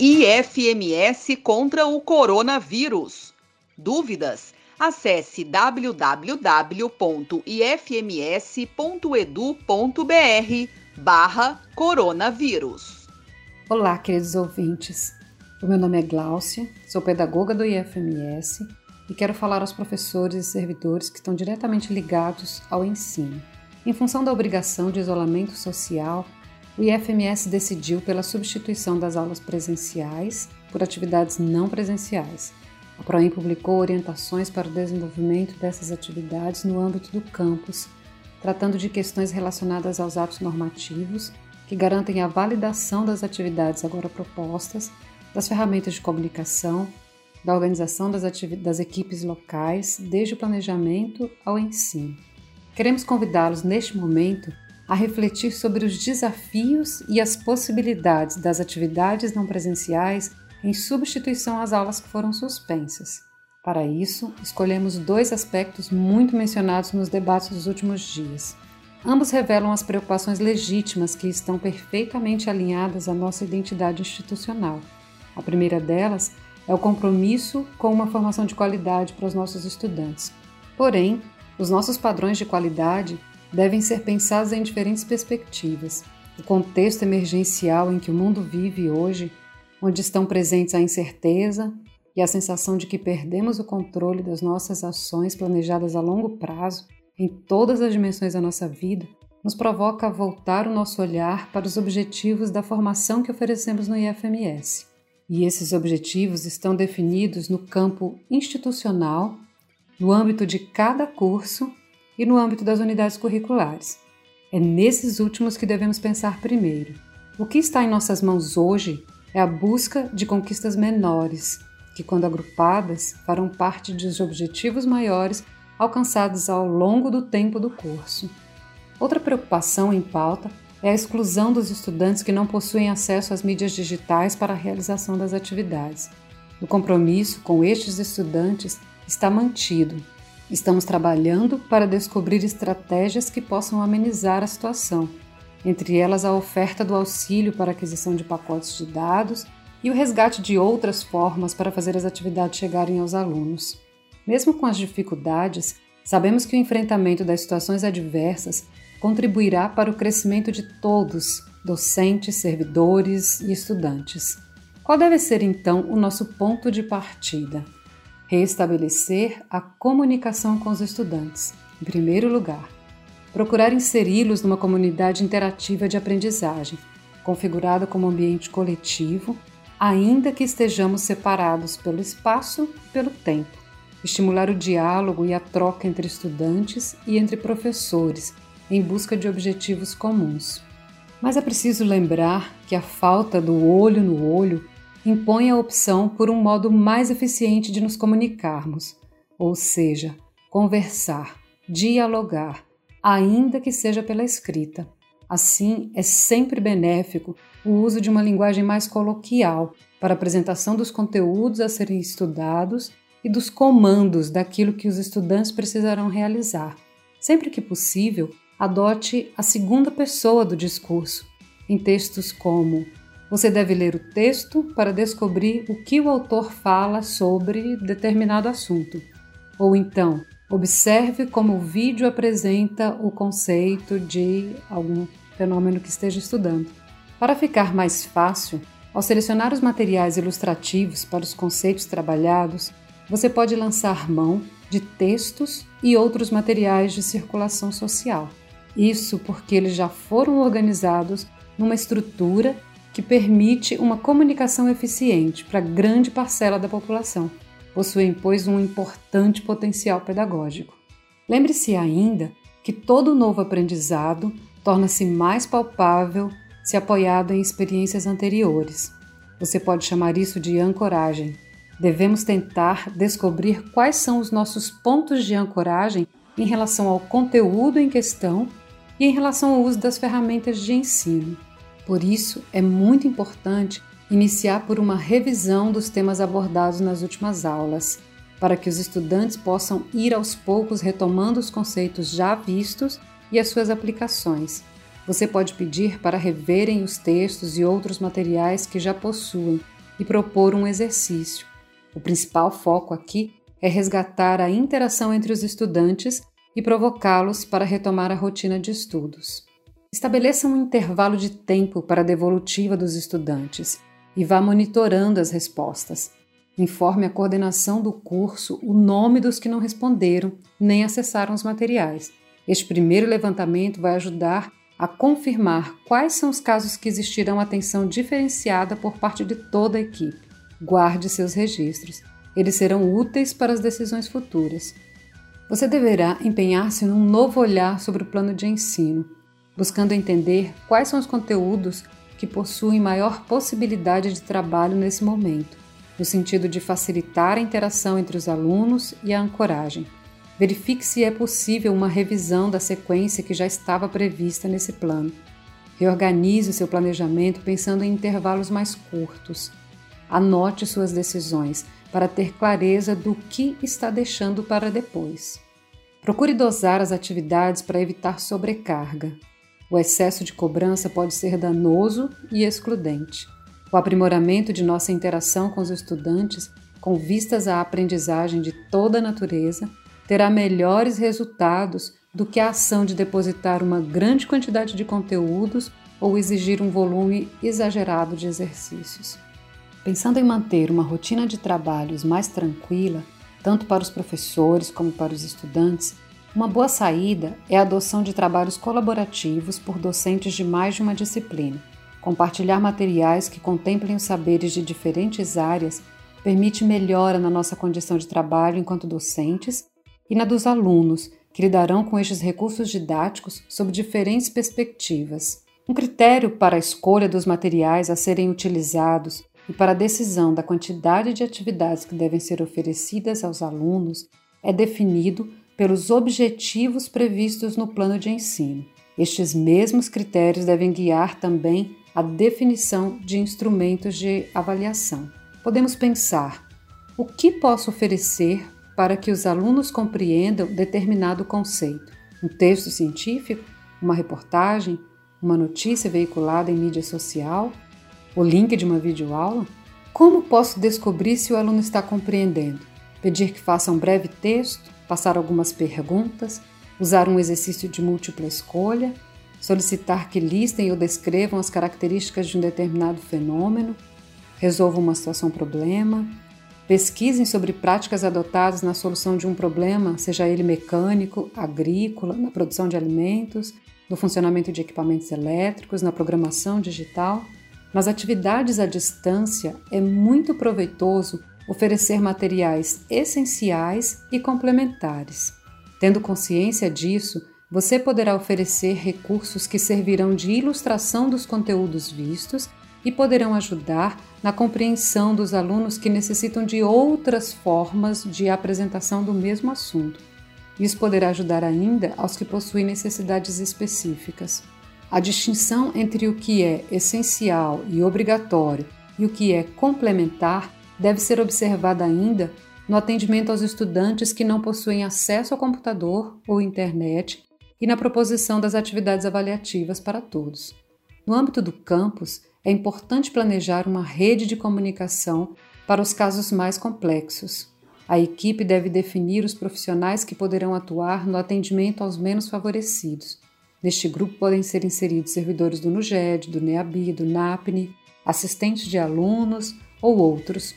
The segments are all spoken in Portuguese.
IFMS contra o coronavírus. Dúvidas? Acesse www.ifms.edu.br barra coronavírus. Olá, queridos ouvintes. O meu nome é Gláucia, sou pedagoga do IFMS e quero falar aos professores e servidores que estão diretamente ligados ao ensino. Em função da obrigação de isolamento social, o IFMS decidiu pela substituição das aulas presenciais por atividades não presenciais. A PROEM publicou orientações para o desenvolvimento dessas atividades no âmbito do campus, tratando de questões relacionadas aos atos normativos que garantem a validação das atividades agora propostas, das ferramentas de comunicação, da organização das, das equipes locais, desde o planejamento ao ensino. Queremos convidá-los neste momento a refletir sobre os desafios e as possibilidades das atividades não presenciais em substituição às aulas que foram suspensas. Para isso, escolhemos dois aspectos muito mencionados nos debates dos últimos dias. Ambos revelam as preocupações legítimas que estão perfeitamente alinhadas à nossa identidade institucional. A primeira delas é o compromisso com uma formação de qualidade para os nossos estudantes. Porém, os nossos padrões de qualidade devem ser pensados em diferentes perspectivas. O contexto emergencial em que o mundo vive hoje, onde estão presentes a incerteza e a sensação de que perdemos o controle das nossas ações planejadas a longo prazo, em todas as dimensões da nossa vida, nos provoca a voltar o nosso olhar para os objetivos da formação que oferecemos no IFMS. E esses objetivos estão definidos no campo institucional, no âmbito de cada curso e no âmbito das unidades curriculares. É nesses últimos que devemos pensar primeiro. O que está em nossas mãos hoje é a busca de conquistas menores, que, quando agrupadas, farão parte dos objetivos maiores alcançados ao longo do tempo do curso. Outra preocupação em pauta é a exclusão dos estudantes que não possuem acesso às mídias digitais para a realização das atividades. O compromisso com estes estudantes está mantido, Estamos trabalhando para descobrir estratégias que possam amenizar a situação, entre elas a oferta do auxílio para aquisição de pacotes de dados e o resgate de outras formas para fazer as atividades chegarem aos alunos. Mesmo com as dificuldades, sabemos que o enfrentamento das situações adversas contribuirá para o crescimento de todos, docentes, servidores e estudantes. Qual deve ser então o nosso ponto de partida? Restabelecer a comunicação com os estudantes, em primeiro lugar. Procurar inseri-los numa comunidade interativa de aprendizagem, configurada como ambiente coletivo, ainda que estejamos separados pelo espaço e pelo tempo. Estimular o diálogo e a troca entre estudantes e entre professores, em busca de objetivos comuns. Mas é preciso lembrar que a falta do olho no olho impõe a opção por um modo mais eficiente de nos comunicarmos, ou seja, conversar, dialogar, ainda que seja pela escrita. Assim, é sempre benéfico o uso de uma linguagem mais coloquial para a apresentação dos conteúdos a serem estudados e dos comandos daquilo que os estudantes precisarão realizar. Sempre que possível, adote a segunda pessoa do discurso, em textos como você deve ler o texto para descobrir o que o autor fala sobre determinado assunto. Ou então, observe como o vídeo apresenta o conceito de algum fenômeno que esteja estudando. Para ficar mais fácil, ao selecionar os materiais ilustrativos para os conceitos trabalhados, você pode lançar mão de textos e outros materiais de circulação social. Isso porque eles já foram organizados numa estrutura que permite uma comunicação eficiente para grande parcela da população. Possuem, pois, um importante potencial pedagógico. Lembre-se ainda que todo novo aprendizado torna-se mais palpável se apoiado em experiências anteriores. Você pode chamar isso de ancoragem. Devemos tentar descobrir quais são os nossos pontos de ancoragem em relação ao conteúdo em questão e em relação ao uso das ferramentas de ensino. Por isso, é muito importante iniciar por uma revisão dos temas abordados nas últimas aulas, para que os estudantes possam ir aos poucos retomando os conceitos já vistos e as suas aplicações. Você pode pedir para reverem os textos e outros materiais que já possuem, e propor um exercício. O principal foco aqui é resgatar a interação entre os estudantes e provocá-los para retomar a rotina de estudos. Estabeleça um intervalo de tempo para a devolutiva dos estudantes e vá monitorando as respostas. Informe a coordenação do curso o nome dos que não responderam nem acessaram os materiais. Este primeiro levantamento vai ajudar a confirmar quais são os casos que existirão atenção diferenciada por parte de toda a equipe. Guarde seus registros. Eles serão úteis para as decisões futuras. Você deverá empenhar-se num novo olhar sobre o plano de ensino, buscando entender quais são os conteúdos que possuem maior possibilidade de trabalho nesse momento, no sentido de facilitar a interação entre os alunos e a ancoragem. Verifique se é possível uma revisão da sequência que já estava prevista nesse plano. Reorganize o seu planejamento pensando em intervalos mais curtos. Anote suas decisões para ter clareza do que está deixando para depois. Procure dosar as atividades para evitar sobrecarga. O excesso de cobrança pode ser danoso e excludente. O aprimoramento de nossa interação com os estudantes, com vistas à aprendizagem de toda a natureza, terá melhores resultados do que a ação de depositar uma grande quantidade de conteúdos ou exigir um volume exagerado de exercícios. Pensando em manter uma rotina de trabalhos mais tranquila, tanto para os professores como para os estudantes, uma boa saída é a adoção de trabalhos colaborativos por docentes de mais de uma disciplina. Compartilhar materiais que contemplem os saberes de diferentes áreas permite melhora na nossa condição de trabalho enquanto docentes e na dos alunos, que lidarão com estes recursos didáticos sob diferentes perspectivas. Um critério para a escolha dos materiais a serem utilizados e para a decisão da quantidade de atividades que devem ser oferecidas aos alunos é definido pelos objetivos previstos no plano de ensino. Estes mesmos critérios devem guiar também a definição de instrumentos de avaliação. Podemos pensar: o que posso oferecer para que os alunos compreendam determinado conceito? Um texto científico? Uma reportagem? Uma notícia veiculada em mídia social? o link de uma videoaula? Como posso descobrir se o aluno está compreendendo? Pedir que faça um breve texto, passar algumas perguntas, usar um exercício de múltipla escolha, solicitar que listem ou descrevam as características de um determinado fenômeno, resolvam uma situação-problema, pesquisem sobre práticas adotadas na solução de um problema, seja ele mecânico, agrícola, na produção de alimentos, no funcionamento de equipamentos elétricos, na programação digital. Nas atividades à distância, é muito proveitoso oferecer materiais essenciais e complementares. Tendo consciência disso, você poderá oferecer recursos que servirão de ilustração dos conteúdos vistos e poderão ajudar na compreensão dos alunos que necessitam de outras formas de apresentação do mesmo assunto. Isso poderá ajudar ainda aos que possuem necessidades específicas. A distinção entre o que é essencial e obrigatório e o que é complementar deve ser observada ainda no atendimento aos estudantes que não possuem acesso ao computador ou internet e na proposição das atividades avaliativas para todos. No âmbito do campus, é importante planejar uma rede de comunicação para os casos mais complexos. A equipe deve definir os profissionais que poderão atuar no atendimento aos menos favorecidos Neste grupo podem ser inseridos servidores do NUGED, do NEABI, do NAPNE, assistentes de alunos ou outros.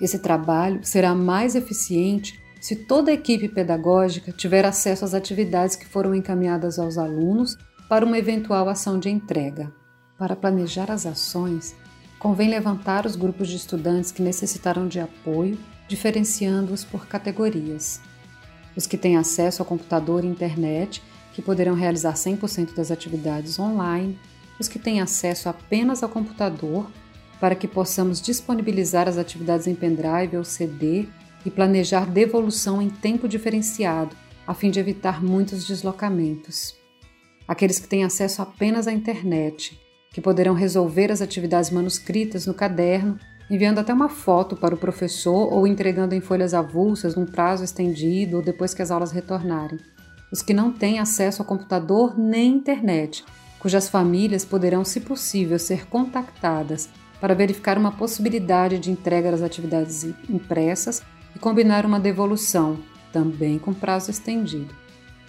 Esse trabalho será mais eficiente se toda a equipe pedagógica tiver acesso às atividades que foram encaminhadas aos alunos para uma eventual ação de entrega. Para planejar as ações, convém levantar os grupos de estudantes que necessitarão de apoio, diferenciando-os por categorias. Os que têm acesso ao computador e internet que poderão realizar 100% das atividades online, os que têm acesso apenas ao computador, para que possamos disponibilizar as atividades em pendrive ou CD e planejar devolução em tempo diferenciado, a fim de evitar muitos deslocamentos. Aqueles que têm acesso apenas à internet, que poderão resolver as atividades manuscritas no caderno, enviando até uma foto para o professor ou entregando em folhas avulsas num prazo estendido ou depois que as aulas retornarem os que não têm acesso a computador nem internet, cujas famílias poderão, se possível, ser contactadas para verificar uma possibilidade de entrega das atividades impressas e combinar uma devolução, também com prazo estendido.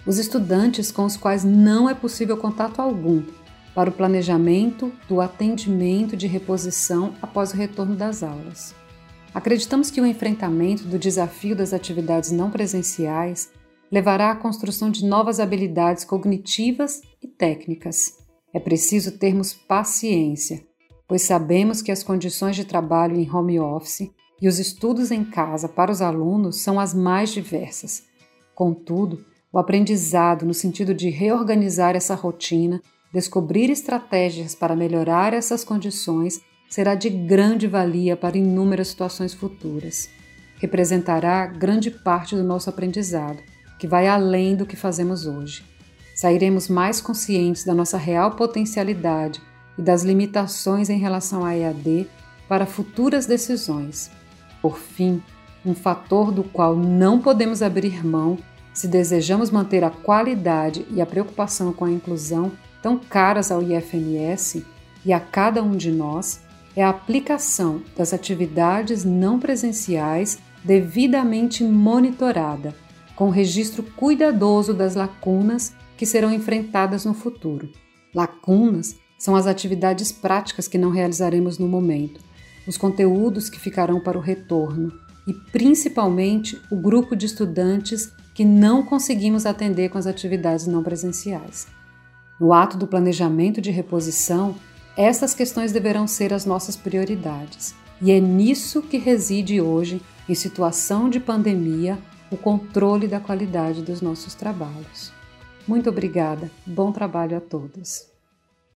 Os estudantes com os quais não é possível contato algum para o planejamento do atendimento de reposição após o retorno das aulas. Acreditamos que o enfrentamento do desafio das atividades não presenciais levará à construção de novas habilidades cognitivas e técnicas. É preciso termos paciência, pois sabemos que as condições de trabalho em home office e os estudos em casa para os alunos são as mais diversas. Contudo, o aprendizado no sentido de reorganizar essa rotina, descobrir estratégias para melhorar essas condições, será de grande valia para inúmeras situações futuras. Representará grande parte do nosso aprendizado, que vai além do que fazemos hoje. Sairemos mais conscientes da nossa real potencialidade e das limitações em relação à EAD para futuras decisões. Por fim, um fator do qual não podemos abrir mão se desejamos manter a qualidade e a preocupação com a inclusão tão caras ao IFMS e a cada um de nós, é a aplicação das atividades não presenciais devidamente monitorada, com registro cuidadoso das lacunas que serão enfrentadas no futuro. Lacunas são as atividades práticas que não realizaremos no momento, os conteúdos que ficarão para o retorno e, principalmente, o grupo de estudantes que não conseguimos atender com as atividades não presenciais. No ato do planejamento de reposição, essas questões deverão ser as nossas prioridades. E é nisso que reside hoje, em situação de pandemia, o controle da qualidade dos nossos trabalhos. Muito obrigada, bom trabalho a todos.